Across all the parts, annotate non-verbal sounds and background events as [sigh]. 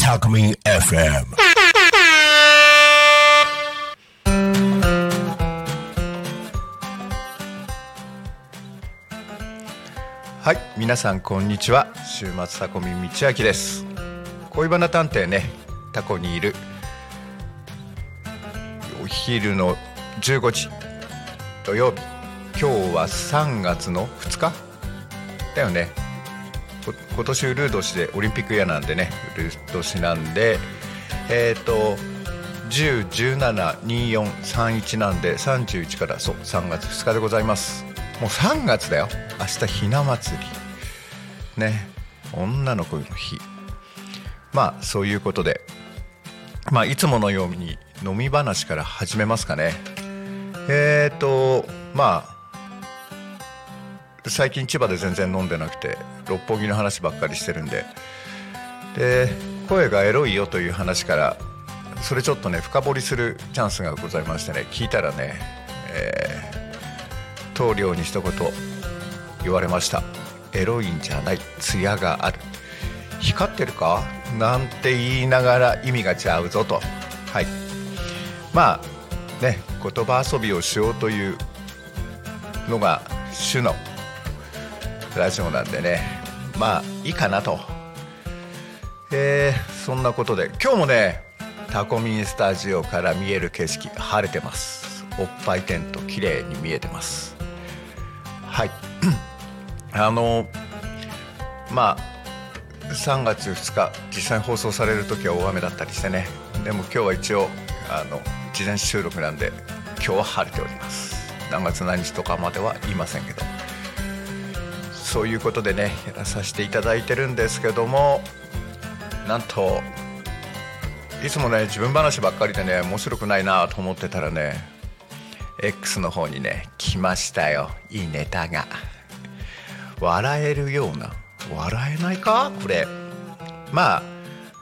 タコミン FM はい皆さんこんにちは。週末タコミン道明です。恋バナ探偵ねタコにいる。お昼の15時土曜日。今日は3月の2日？だよね。今年ウルー年でオリンピックイヤーなんでねウルー年なんでえっ、と10172431なんで31からそう3月2日でございます。もう3月だよ。明日ひな祭り。ね。女の子の日。まあそういうことで。まあいつものように飲み話から始めますかね。えっ、とまあ最近千葉で全然飲んでなくて六本木の話ばっかりしてるんで。で声がエロいよという話からそれちょっとね深掘りするチャンスがございましてね聞いたらね、えー棟梁に一言言われました。エロいんじゃない。艶がある。光ってるか？なんて言いながら意味がちゃうぞと。はい。まあね言葉遊びをしようというのが主のラジオなんでね。まあいいかなと。えーそんなことで今日もねタコミンスタジオから見える景色晴れてます。おっぱいテント綺麗に見えてます。はい。[clears throat] あのまあ3月2日実際に放送される時は大雨だったりしてね。でも今日は一応あの事前収録なんで今日は晴れております。何月何日とかまでは言いませんけどそういうことでねやらさせていただいてるんですけどもなんといつもね自分話ばっかりでね面白くないなと思ってたらね X の方にね来ましたよ。いいネタが。笑えるような。笑えないか？これ。まあ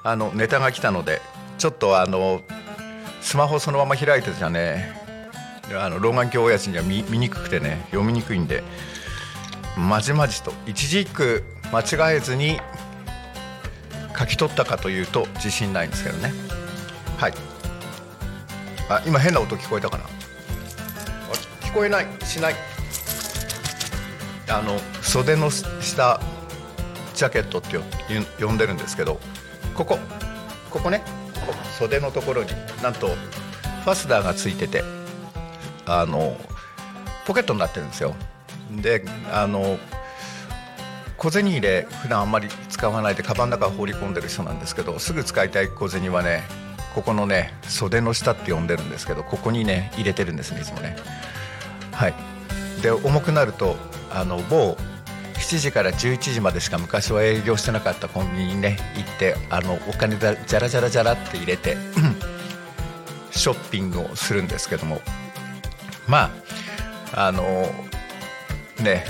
あのネタが来たのでちょっとあのスマホそのまま開いてじゃねあの老眼鏡親父には見見にくくてね読みにくいんでまじまじと一字一句間違えずに書き取ったかというと自信ないんですけどね。はい。あ今変な音聞こえたかな？聞こえない。しない。あの袖の下ジャケットってよ呼んでるんですけどここ。ここね。ここ。袖のところになんとファスナーがついててあのポケットになってるんですよ。であの小銭入れ普段あんまり使わないでカバンの中放り込んでる人なんですけどすぐ使いたい小銭はねここのね袖の下って呼んでるんですけどここにね入れてるんですねいつもね。はい。で重くなるとあの某7時から11時までしか昔は営業してなかったコンビニにね行ってあのお金だじゃらじゃらじゃらって入れて [clears throat] ショッピングをするんですけども。まああのね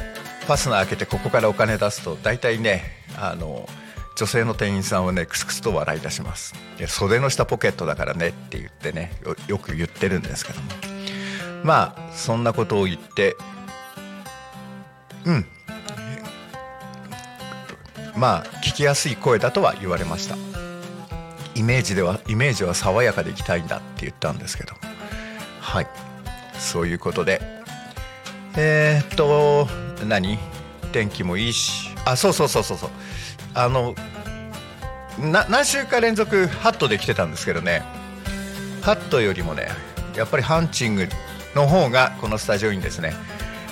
ファスナー開けてここからお金出すと大体ねあの女性の店員さんはねクスクスと笑い出します。袖の下ポケットだからねって言ってねよよく言ってるんですけども。まあそんなことを言ってうん。まあ聞きやすい声だとは言われました。イメージではイメージは爽やかでいきたいんだって言ったんですけどはい。そういうことでえー、っと何？天気もいいし。あそうそうそうそうそう。あのな何週か連続ハットで来てたんですけどね。ハットよりもねやっぱりハンチングの方がこのスタジオいいんですね。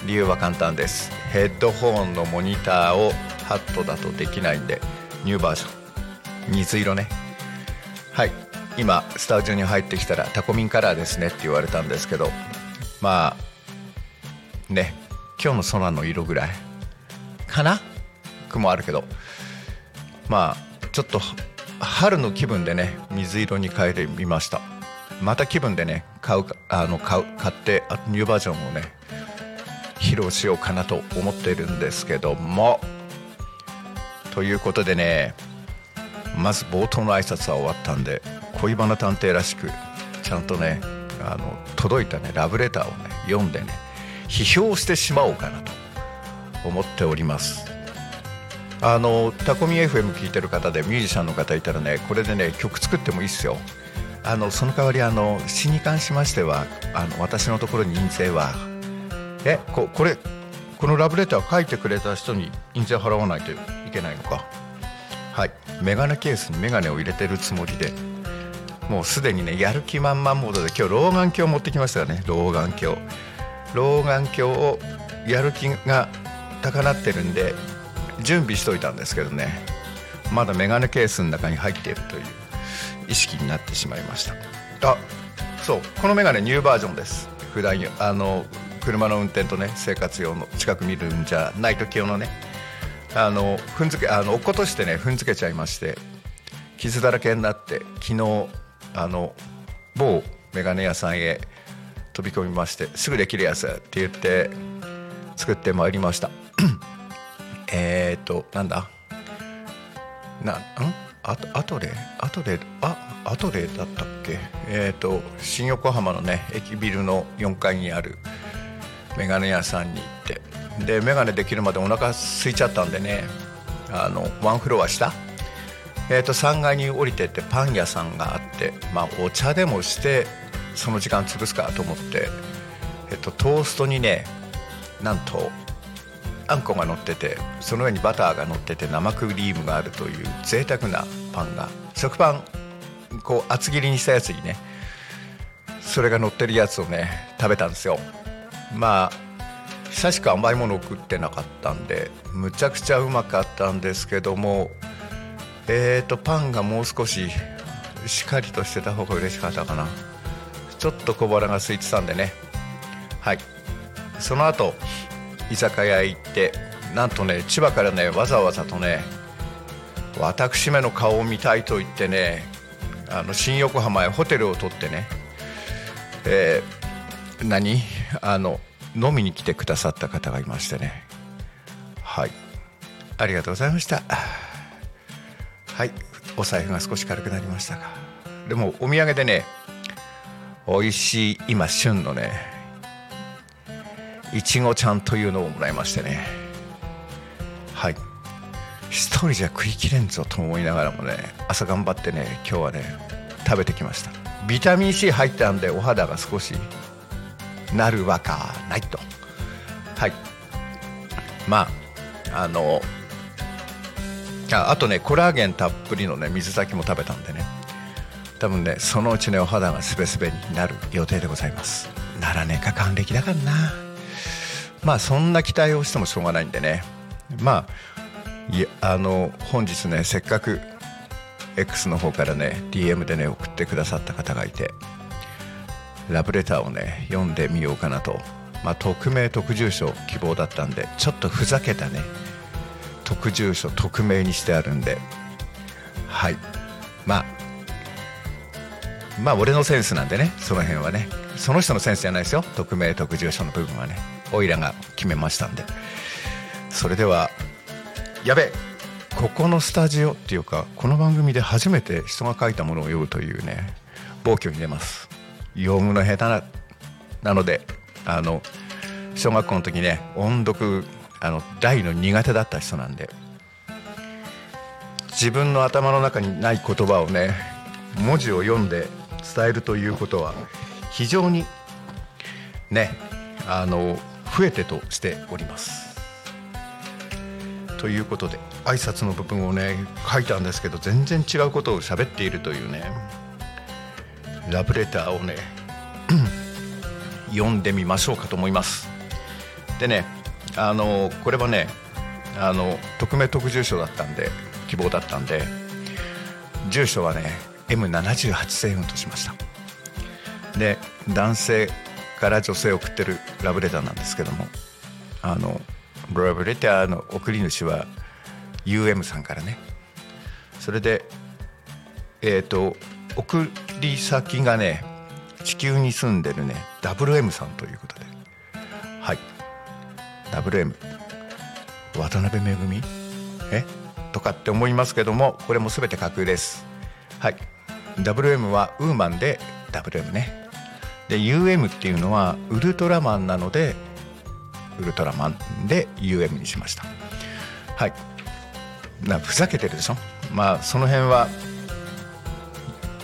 理由は簡単です。ヘッドホンのモニターをハットだとできないんでニューバージョン。水色ね。はい。今スタジオに入ってきたらタコミンカラーですねって言われたんですけど。まあね。今日の空の色ぐらい。かな？雲あるけど。まあちょっと春の気分でね水色に変えてみました。また気分でね買うあの買う買ってあニューバージョンをね披露しようかなと思っているんですけども。ということでねまず冒頭の挨拶は終わったんで恋バナ探偵らしくちゃんとねあの届いたねラブレターをね読んでね批評してしまおうかなと思っております。あのタコミ FM 聞いてる方でミュージシャンの方いたらねこれでね曲作ってもいいっすよ。あのその代わりあの詩に関しましてはあの私のところに印税はえここれこのラブレター書いてくれた人に印税払わないといけないのか？はい。メガネケースにメガネを入れてるつもりでもうすでにねやる気満々モードで今日老眼鏡を持ってきましたよね。老眼鏡。老眼鏡をやる気が高鳴ってるんで準備しといたんですけどね。まだメガネケースの中に入っているという意識になってしまいました。あそうこのメガネニューバージョンです。普段あの車の運転とね生活用の近く見るんじゃない時用のねあの踏んづけあの落っことしてね踏んづけちゃいまして傷だらけになって昨日あの某メガネ屋さんへ飛び込みましてすぐできるやつって言って作ってまいりました。[clears throat] えっとなんだ？なん？あアトレアトレあアトレだったっけ？えっ、ー、と新横浜のね駅ビルの4階にあるメガネ屋さんに行ってでメガネできるまでお腹空いちゃったんでねあのワンフロア下。えー、と3階に降りてってパン屋さんがあって、まあ、お茶でもしてその時間潰すかと思って、えー、とトーストにねなんとあんこが乗っててその上にバターが乗ってて生クリームがあるという贅沢なパンが食パンこう厚切りにしたやつにねそれが乗ってるやつをね食べたんですよ。まあ久しく甘いものを食ってなかったんでむちゃくちゃうまかったんですけどもえーとパンがもう少ししっかりとしてた方が嬉しかったかな。ちょっと小腹が空いてたんでね。はい。その後居酒屋行ってなんとね千葉からねわざわざとね私めの顔を見たいと言ってねあの新横浜へホテルを取ってね、えー、何？あの飲みに来てくださった方がいましてね。はい。ありがとうございました。はい。お財布が少し軽くなりましたがでもお土産でね美味しい今旬のねいちごちゃんというのをもらいましてね。はい。一人じゃ食いきれんぞと思いながらもね朝頑張ってね今日はね食べてきました。ビタミン C 入ったんでお肌が少しなるわかないと。はい。まああのああとねコラーゲンたっぷりのね水炊きも食べたんでね。多分ねそのうちねお肌がすべすべになる予定でございます。ならねか還暦だからな。まあそんな期待をしてもしょうがないんでね。まあいやあの本日ねせっかく X の方からね DM でね送ってくださった方がいてラブレターをね読んでみようかなと、まあ、匿名特住所希望だったんでちょっとふざけたね特住所匿名にしてあるんで。はい。まあまあ俺のセンスなんでねその辺はね。その人のセンスじゃないですよ。匿名特住所の部分はね。おいらが決めましたんで。それではやべここのスタジオっていうかこの番組で初めて人が書いたものを読むというね暴挙に出ます。読むの下手ななのであの小学校の時ね音読あの大の苦手だった人なんで自分の頭の中にない言葉をね文字を読んで伝えるということは非常にねあの増えてとしております。ということで挨拶の部分をね書いたんですけど全然違うことを喋っているというねラブレターをね [clears throat] 読んでみましょうかと思います。でねあのこれはねあの匿名特住所だったんで希望だったんで住所はね M78 星雲としました。で男性から女性を送ってるラブレターなんですけどもあのラブレターの送り主は UM さんからね。それでえっ、ー、と送り先がね地球に住んでるね WM さんということで。はい。WM 渡辺めぐみ？え？とかって思いますけどもこれも全て架空です。はい。WM はウーマンで WM ね。で UM っていうのはウルトラマンなのでウルトラマンで UM にしました。はい。なふざけてるでしょ？まあその辺は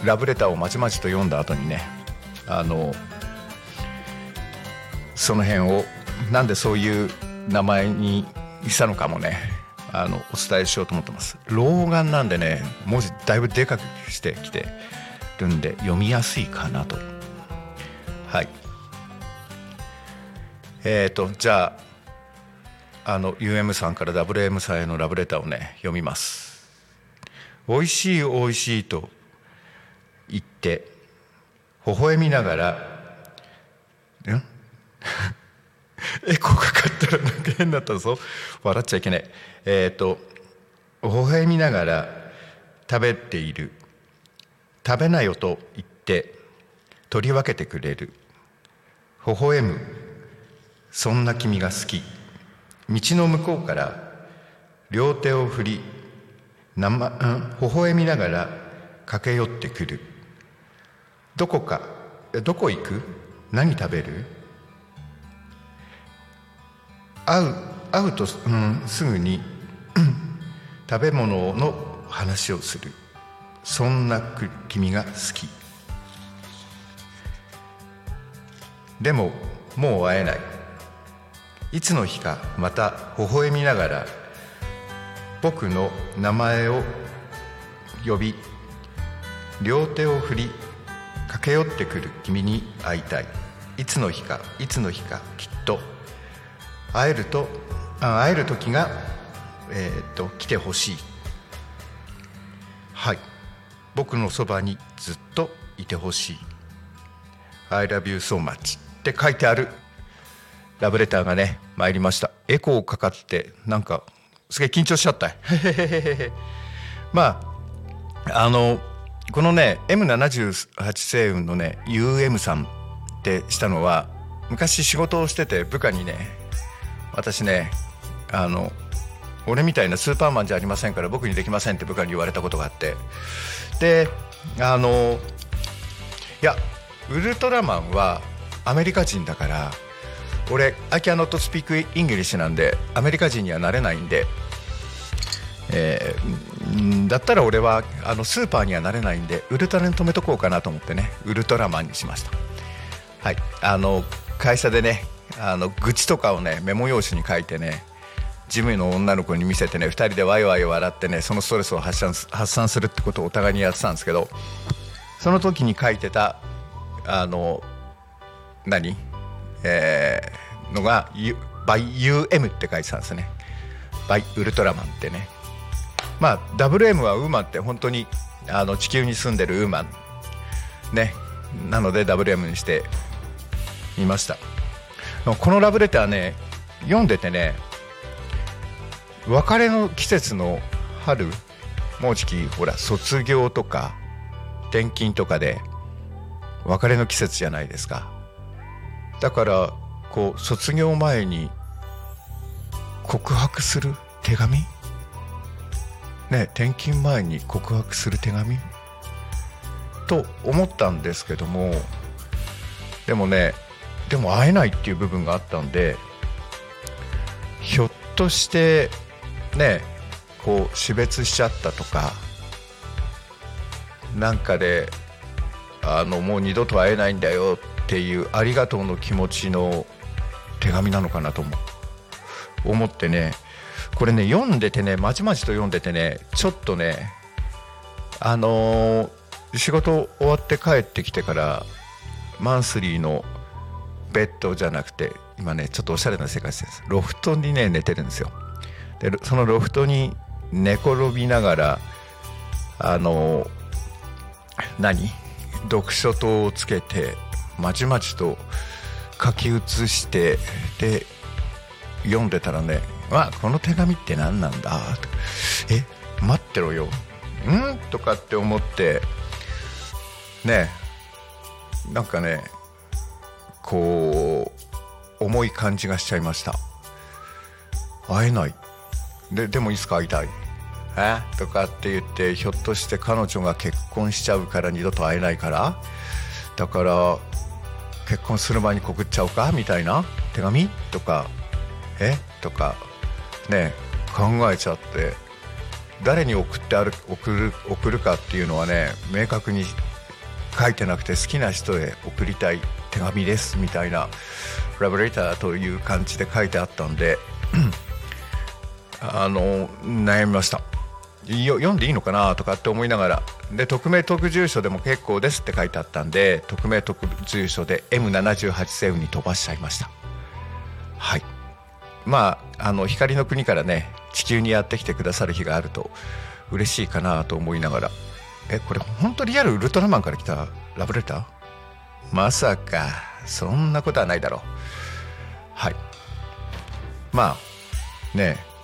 ラブレターをまちまちと読んだ後にねあのその辺をなんでそういう名前にしたのかもね。あのお伝えしようと思ってます。老眼なんでね文字だいぶでかくしてきてるんで読みやすいかなと。はい。え、ー、とじゃああの UM さんから WM さんへのラブレターをね読みます。美味しい美味しいと言って微笑みながらん？[laughs] エコーかかっ変だったぞ笑っちゃいけないえっ、ー、と微笑みながら食べている。食べなよと言って取り分けてくれる。微笑む。そんな君が好き。道の向こうから両手を振り生、うん、微笑みながら駆け寄ってくる。どこかどこ行く？何食べる？会う会うと、うん、すぐに食べ物の話をする。そんな君が好き。でももう会えない。いつの日かまた微笑みながら僕の名前を呼び両手を振り駆け寄ってくる君に会いたい。いつの日かいつの日かきっと。会えると会える時が、えー、っと来てほしい。はい。僕のそばにずっといてほしい。I love you so much って書いてある。ラブレターがね参りました。エコーかかってなんかすげえ緊張しちゃった。[laughs] まああのこのね M78 星雲のね UM さんってしたのは昔仕事をしてて部下にね私ねあの俺みたいなスーパーマンじゃありませんから僕にできませんって部下に言われたことがあって。であのいやウルトラマンはアメリカ人だから俺「I cannot speak English」なんでアメリカ人にはなれないんで、えー、だったら俺はあのスーパーにはなれないんでウルトラに止めとこうかなと思ってねウルトラマンにしました。はいあの会社でねあの愚痴とかをねメモ用紙に書いてね事務の女の子に見せてね2人でワイワイ笑ってねそのストレスを発散発散するってことをお互いにやってたんですけどその時に書いてたあの何？えー、のが「by UM」って書いてたんですね「by ウルトラマン」ってね。まあ WM はウーマンって本当にあの地球に住んでるウーマンね。なので WM にしてみました。このラブレターね読んでてね別れの季節の春もうじきほら卒業とか転勤とかで別れの季節じゃないですか。だからこう卒業前に告白する手紙？ね転勤前に告白する手紙？と思ったんですけどもでもねでも会えないっていう部分があったんでひょっとしてねこう死別しちゃったとかなんかであのもう二度と会えないんだよっていうありがとうの気持ちの手紙なのかなと思ってねこれね読んでてねまちまちと読んでてねちょっとねあのー、仕事終わって帰ってきてからマンスリーのベッドじゃなくて今ねちょっとおしゃれな生活してるんです。ロフトにね寝てるんですよ。でそのロフトに寝転びながらあの何？読書灯をつけてまちまちと書き写してで読んでたらね「わこの手紙って何なんだ?」え待ってろよ」ん？とかって思ってねなんかねこう重い感じがしちゃいました。会えない。ででもいつか会いたい。え？とかって言ってひょっとして彼女が結婚しちゃうから二度と会えないから？だから結婚する前に告っちゃおうか？みたいな？手紙？とか。え？とか。ね考えちゃって。誰に送ってある送る送るかっていうのはね明確に書いてなくて好きな人へ送りたい。手紙ですみたいなラブレターという感じで書いてあったんで [clears throat] あの悩みました。読んでいいのかなとかって思いながらで匿名特住所でも結構ですって書いてあったんで匿名特住所で M78 セウに飛ばしちゃいました。はい。まああの光の国からね地球にやってきてくださる日があると嬉しいかなと思いながら。えこれ本当リアルウルトラマンから来たラブレター？まさかそんなことはないだろう。はい。まあねえ。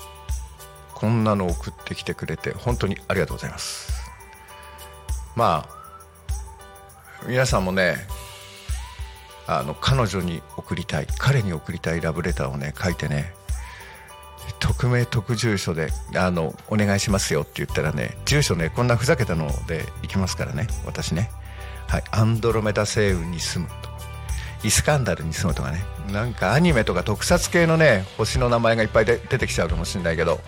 こんなの送ってきてくれて本当にありがとうございます。まあ皆さんもねあの彼女に送りたい彼に送りたいラブレターをね書いてね匿名特住所であのお願いしますよって言ったらね住所ねこんなふざけたので行きますからね私ね。はいアンドロメダ星雲に住むと。イスカンダルに住むとかね。なんかアニメとか特撮系のね星の名前がいっぱい出てきちゃうかもしれないけど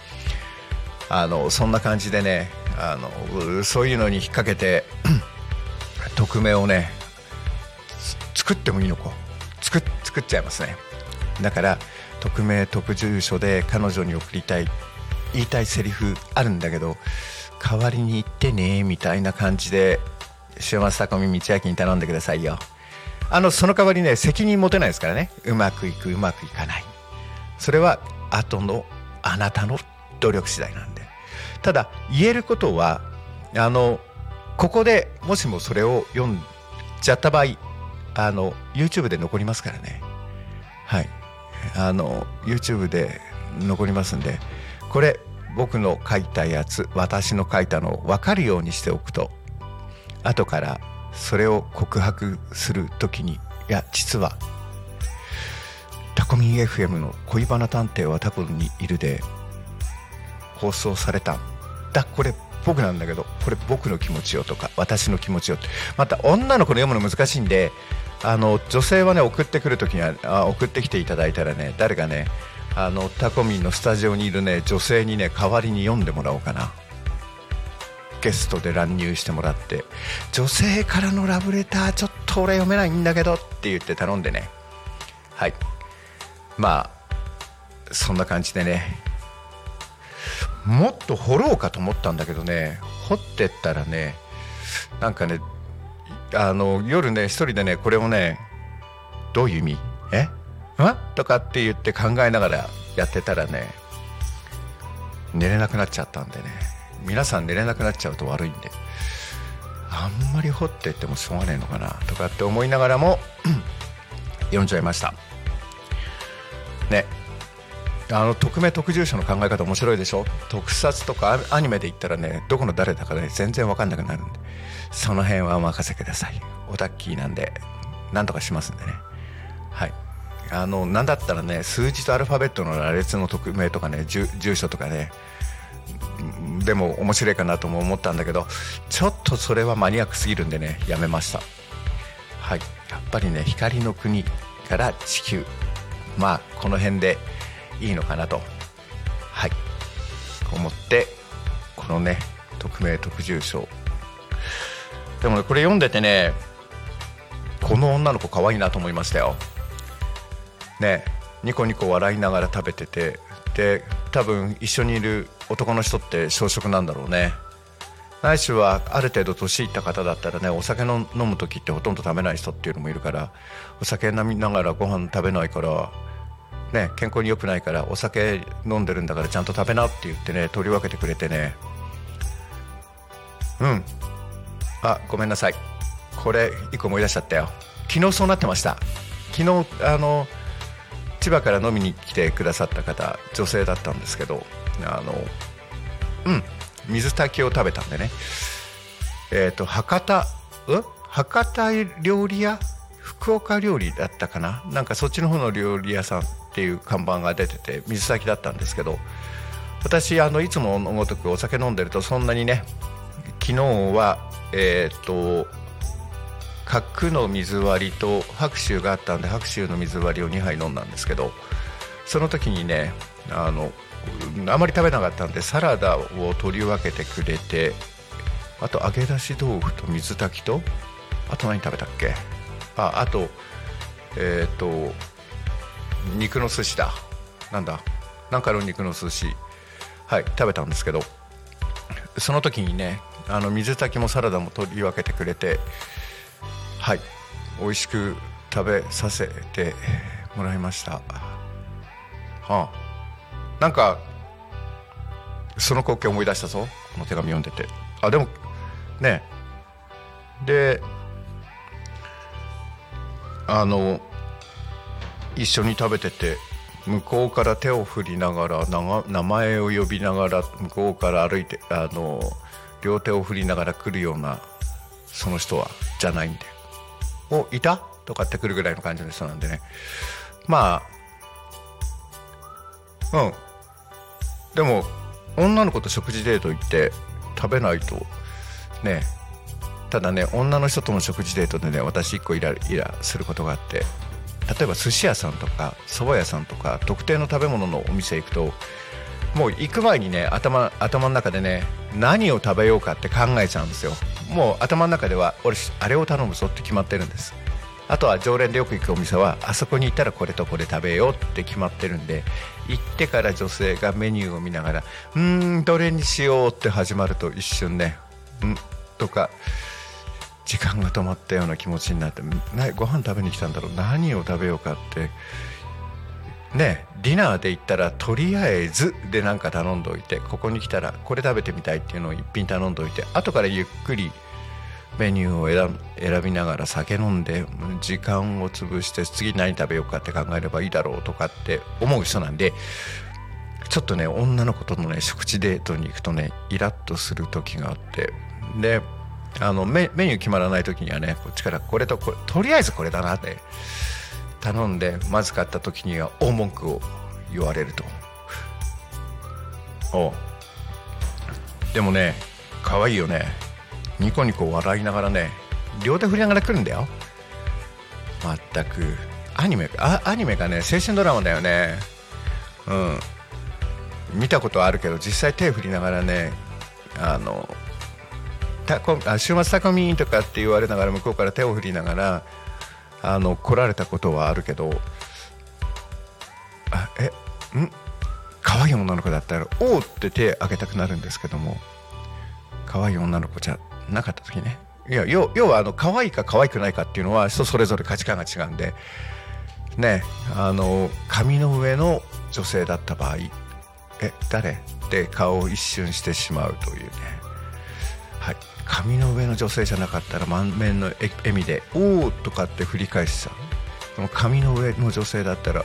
あのそんな感じでねあのそういうのに引っ掛けて [clears throat] 匿名をね作ってもいいのか。作作っちゃいますね。だから匿名特住所で彼女に送りたい言いたいセリフあるんだけど代わりに言ってねみたいな感じで週末高見道明に頼んでくださいよ。あのその代わりね責任持てないですからね。うまくいくうまくいかない。それは後のあなたの努力次第なんで。ただ言えることはあのここでもしもそれを読んじゃった場合あの YouTube で残りますからね。はい。あの YouTube で残りますんでこれ僕の書いたやつ私の書いたのを分かるようにしておくと後からそれを告白する時にいや実はタコミン FM の「恋バナ探偵はタコにいる」で放送された。だこれ僕なんだけどこれ僕の気持ちよとか私の気持ちよって。また女の子の読むの難しいんであの女性はね送ってくるときにはあ送ってきていただいたらね誰かねあのタコミンのスタジオにいるね女性にね代わりに読んでもらおうかな。ゲストで乱入してもらって女性からのラブレターちょっと俺読めないんだけどって言って頼んでね。はい。まあそんな感じでね。もっと掘ろうかと思ったんだけどね。掘ってったらねなんかねあの夜ね一人でねこれをねどういう意味？え？んとかって言って考えながらやってたらね寝れなくなっちゃったんでね。皆さん寝れなくなっちゃうと悪いんであんまり掘ってってもしょうがねえのかなとかって思いながらも [clears throat] 読んじゃいました。ね。あの匿名特住所の考え方面白いでしょ？特撮とかアニメで言ったらねどこの誰だかね全然分かんなくなるんで。その辺はお任せください。オタッキーなんで何とかしますんでね。はい。あの何だったらね数字とアルファベットの羅列の匿名とかね住所とかねでも面白いかなとも思ったんだけどちょっとそれはマニアックすぎるんでねやめました。はい。やっぱりね光の国から地球。まあこの辺でいいのかなと。はい。思ってこのね匿名特住所でもねこれ読んでてねこの女の子可愛いなと思いましたよ。ねニコニコ笑いながら食べててで多分一緒にいる男の人って小食なんだろうね。ないしはある程度年いった方だったらねお酒の飲む時ってほとんど食べない人っていうのもいるからお酒飲みながらご飯食べないからね、健康に良くないからお酒飲んでるんだからちゃんと食べなって言ってね取り分けてくれてね。うん。あごめんなさい。これ一個思い出しちゃったよ。昨日そうなってました。昨日あの千葉から飲みに来てくださった方女性だったんですけどあのうん水炊きを食べたんでね。えっ、ー、と博多うん？博多料理屋？福岡料理だったかな？なんかそっちの方の料理屋さんっていう看板が出てて水先だったんですけど私あのいつものごとくお酒飲んでるとそんなにね昨日はえっ、と角の水割りと白州があったんで白州の水割りを2杯飲んだんですけどその時にねあのあまり食べなかったんでサラダを取り分けてくれてあと揚げ出し豆腐と水炊きとあと何食べたっけ？ああとえっ、ー、と肉の寿司だ。なんだ？なんかの肉の寿司。はい食べたんですけどその時にねあの水炊きもサラダも取り分けてくれてはい。美味しく食べさせてもらいました。はあ。なんかその光景思い出したぞ。この手紙読んでて。あでもね。であの一緒に食べてて向こうから手を振りながら名前を呼びながら向こうから歩いてあの両手を振りながら来るようなその人はじゃないんで「おいた?」とかって来るぐらいの感じの人なんでね。まあうん。でも女の子と食事デート行って食べないとね。ただね女の人との食事デートでね私1個イライラすることがあって。例えば寿司屋さんとか蕎麦屋さんとか特定の食べ物のお店行くともう行く前にね頭頭の中でね何を食べようかって考えちゃうんですよ。もう頭の中では俺あれを頼むぞって決まってるんです。あとは常連でよく行くお店はあそこに行ったらこれとこれ食べようって決まってるんで行ってから女性がメニューを見ながらうーんどれにしようって始まると一瞬ねんとか時間が止まったような気持ちになってご飯食べに来たんだろう何を食べようかってねディナーで言ったらとりあえずで何か頼んどいてここに来たらこれ食べてみたいっていうのを一品頼んどいて後からゆっくりメニューを選びながら酒飲んで時間を潰して次何食べようかって考えればいいだろうとかって思う人なんでちょっとね女の子とのね食事デートに行くとねイラッとする時があってであのメメニュー決まらない時にはねこっちからこれとこれとりあえずこれだなって頼んでまずかった時には大文句を言われると。おでもね可愛いよね。ニコニコ笑いながらね両手振りながら来るんだよ。まったくアニメあアニメがね青春ドラマだよね。うん。見たことあるけど実際手振りながらねあのたこあ週末タコミンとかって言われながら向こうから手を振りながらあの来られたことはあるけどあえん？可愛い女の子だったら「おお!」って手挙げたくなるんですけども。可愛い女の子じゃなかった時ね。いや要要はあの可愛いか可愛くないかっていうのは人それぞれ価値観が違うんで。ねあの髪の上の女性だった場合え誰？って顔を一瞬してしまうというね。はい。髪の上の女性じゃなかったら満面の笑みで「おお!」とかって振り返しちゃうでも髪の上の女性だったら「ん?」っ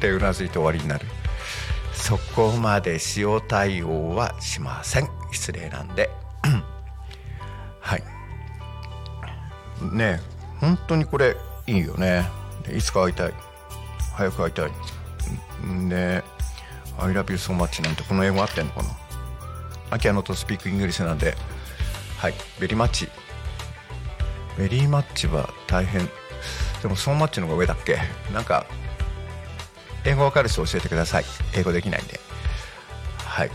てうなずいて終わりになる。そこまで塩対応はしません。失礼なんで。[clears throat] はい。ね本当にこれいいよね。いつか会いたい。早く会いたい。ね I love you so much なんてこの英語合ってんのかな？アキアノとスピークイングリッシュなんではい。 Very much。Very much は大変。でもソーマッチの方が上だっけ？なんか英語わかる人教えてください。英語できないんで。はい。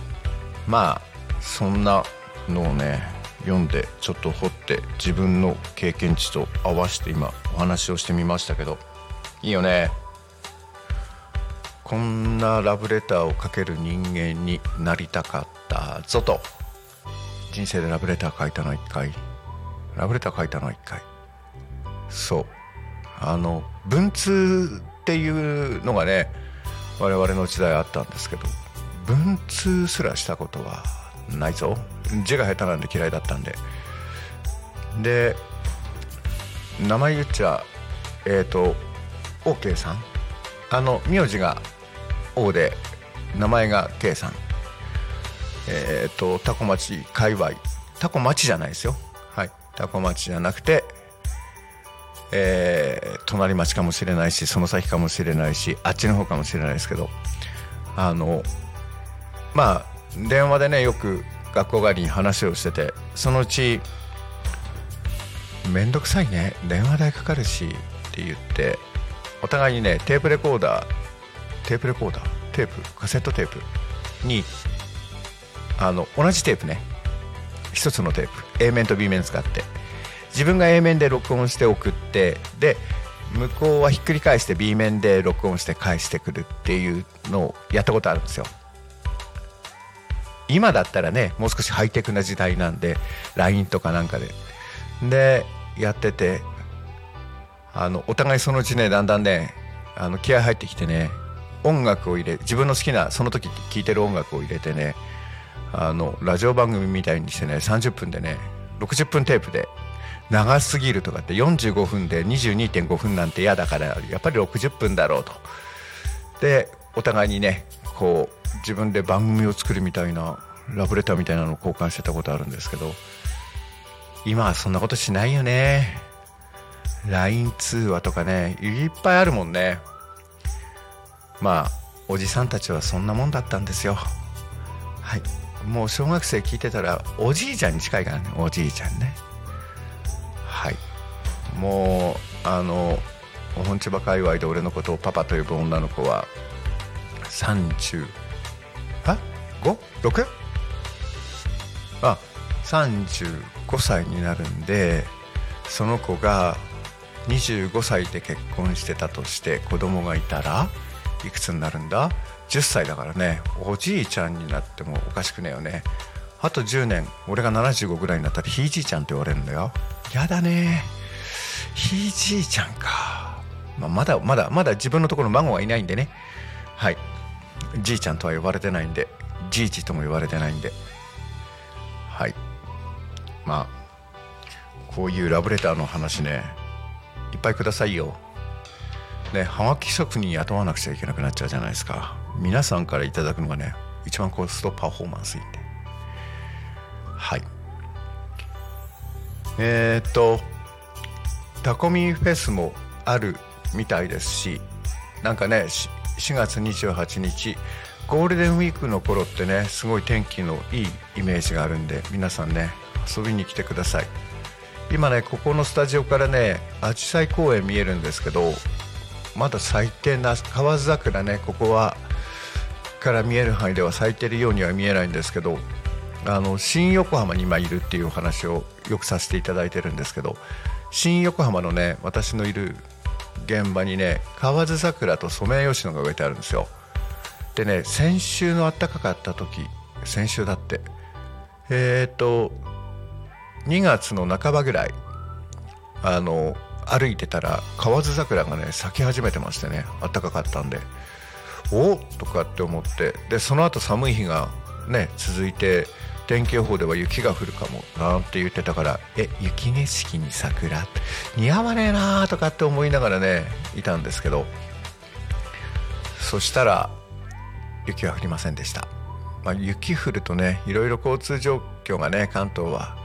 まあそんなのをね読んでちょっと掘って自分の経験値と合わせて今お話をしてみましたけど。いいよね。こんなラブレターをかける人間になりたかったぞと。人生でラブレター書いたのは1回。ラブレター書いたの1回。そう。あの文通っていうのがね我々の時代あったんですけど文通すらしたことはないぞ。字が下手なんで嫌いだったんで。で名前言っちゃえっ、ー、と OK さん。あの名字が O で名前が K さん。えっ、ー、とタコ町界隈。タコ町じゃないですよ。はい。タコ町じゃなくてえー、隣町かもしれないしその先かもしれないしあっちの方かもしれないですけど。あのまあ電話でねよく学校帰りに話をしててそのうち「面倒くさいね電話代かかるし」って言ってお互いにねテープレコーダーテープレコーダー？テープ？カセットテープ？にあの同じテープね。一つのテープ。A 面と B 面使って。自分が A 面で録音して送ってで向こうはひっくり返して B 面で録音して返してくるっていうのをやったことあるんですよ。今だったらねもう少しハイテクな時代なんで LINE とかなんかで。でやっててあのお互いそのうちねだんだんねあの気合入ってきてね音楽を入れ自分の好きなその時聴いてる音楽を入れてねあのラジオ番組みたいにしてね30分でね60分テープで長すぎるとかって45分で22.5分なんて嫌だからやっぱり60分だろうと。でお互いにねこう自分で番組を作るみたいなラブレターみたいなのを交換してたことあるんですけど今はそんなことしないよね。LINE 通話とかねいっぱいあるもんね。まあおじさんたちはそんなもんだったんですよ。はい。もう小学生聞いてたらおじいちゃんに近いからねおじいちゃんねはいもうあの本千葉界隈で俺のことをパパと呼ぶ女の子は30あ 5?6? あ35歳になるんでその子が25歳で結婚してたとして子供がいたらいくつになるんだ？10歳だからねおじいちゃんになってもおかしくねえよね。あと10年俺が75ぐらいになったらひいじいちゃんって言われるんだよ。やだね。ひいじいちゃんか、まあ、まだまだまだ自分のところ孫はいないんでね。はい。じいちゃんとは呼ばれてないんで。じいじとも呼ばれてないんで。はい。まあこういうラブレターの話ねいっぱいくださいよ。ねはがき職人雇わなくちゃいけなくなっちゃうじゃないですか。皆さんからいただくのがね一番コストパフォーマンスいいんではい。えー、っとタコミフェスもあるみたいですしなんかね4月28日ゴールデンウィークの頃ってねすごい天気のいいイメージがあるんで皆さんね遊びに来てください。今ねここのスタジオからねあじさい公園見えるんですけどまだ咲いてな河津桜ねここはから見える範囲では咲いてるようには見えないんですけどあの新横浜に今いるっていうお話をよくさせていただいてるんですけど新横浜のね私のいる現場にね河津桜とソメイヨシノが植えてあるんですよ。でね先週の暖かかった時先週だってえっ、ー、と2月の半ばぐらいあの歩いてたら河津桜がね咲き始めてましてね暖かかったんで。お？とかって思って。でその後寒い日がね続いて天気予報では雪が降るかもなんて言ってたからえ雪景色に桜似合わねえなとかって思いながらねいたんですけど。そしたら雪は降りませんでした、まあ、雪降るとねいろいろ交通状況がね関東は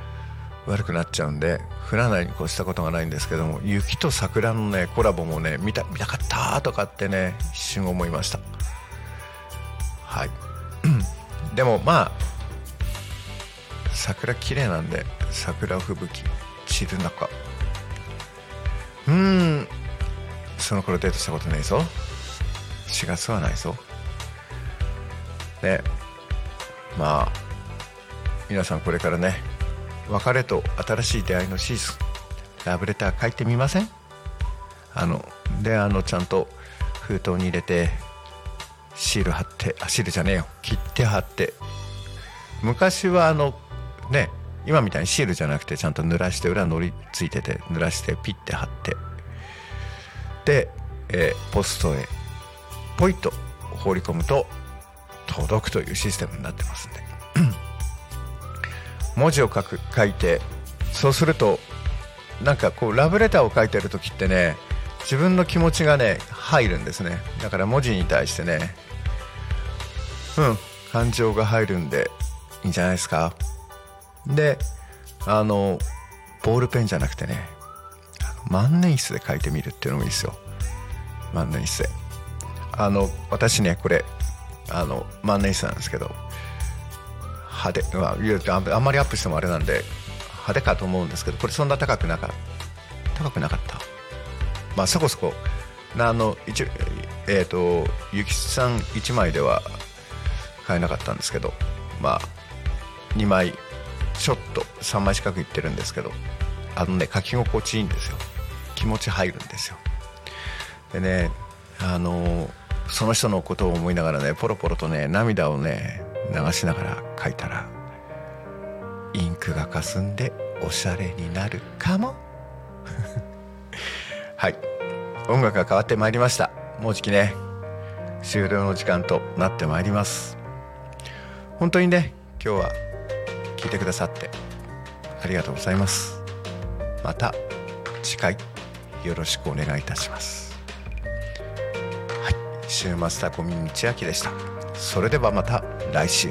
悪くなっちゃうんで降らないに越したことがないんですけども雪と桜のねコラボもね見た見たかったとかってね一瞬思いました。はい。[clears throat] でもまあ桜綺麗なんで桜吹雪散る中。うーん。その頃デートしたことないぞ。4月はないぞ。ねまあ皆さんこれからね別れと新しい出会いのシーズン。ラブレター書いてみません？あのであのちゃんと封筒に入れてシール貼ってあシールじゃねえよ。切って貼って。昔はあのね今みたいにシールじゃなくてちゃんと濡らして裏のりついてて濡らしてピッて貼って。で、えー、ポストへポイッと放り込むと届くというシステムになってますんで。文字を書く書いてそうするとなんかこうラブレターを書いてる時ってね自分の気持ちがね入るんですね。だから文字に対してね。うん感情が入るんでいいんじゃないですか。であのボールペンじゃなくてね万年筆で書いてみるっていうのもいいですよ。万年筆。であの私ねこれあの万年筆なんですけど派手、まあ、あんまりアップしてもあれなんで派手かと思うんですけどこれそんな高くなかった高くなかった。まあそこそこ。あの一えっ、とゆきさん1枚では買えなかったんですけどまあ2枚ちょっと3枚近くいってるんですけどあのね書き心地いいんですよ。気持ち入るんですよ。でねあのその人のことを思いながらねポロポロとね涙をね流しながら書いたらインクがかすんでおしゃれになるかも。[laughs] はい。音楽が変わってまいりました。もうじきね。終了の時間となってまいります。本当にね今日は聞いてくださってありがとうございます。また次回よろしくお願いいたします。はい。週末タコミン道明でした。それではまた。来週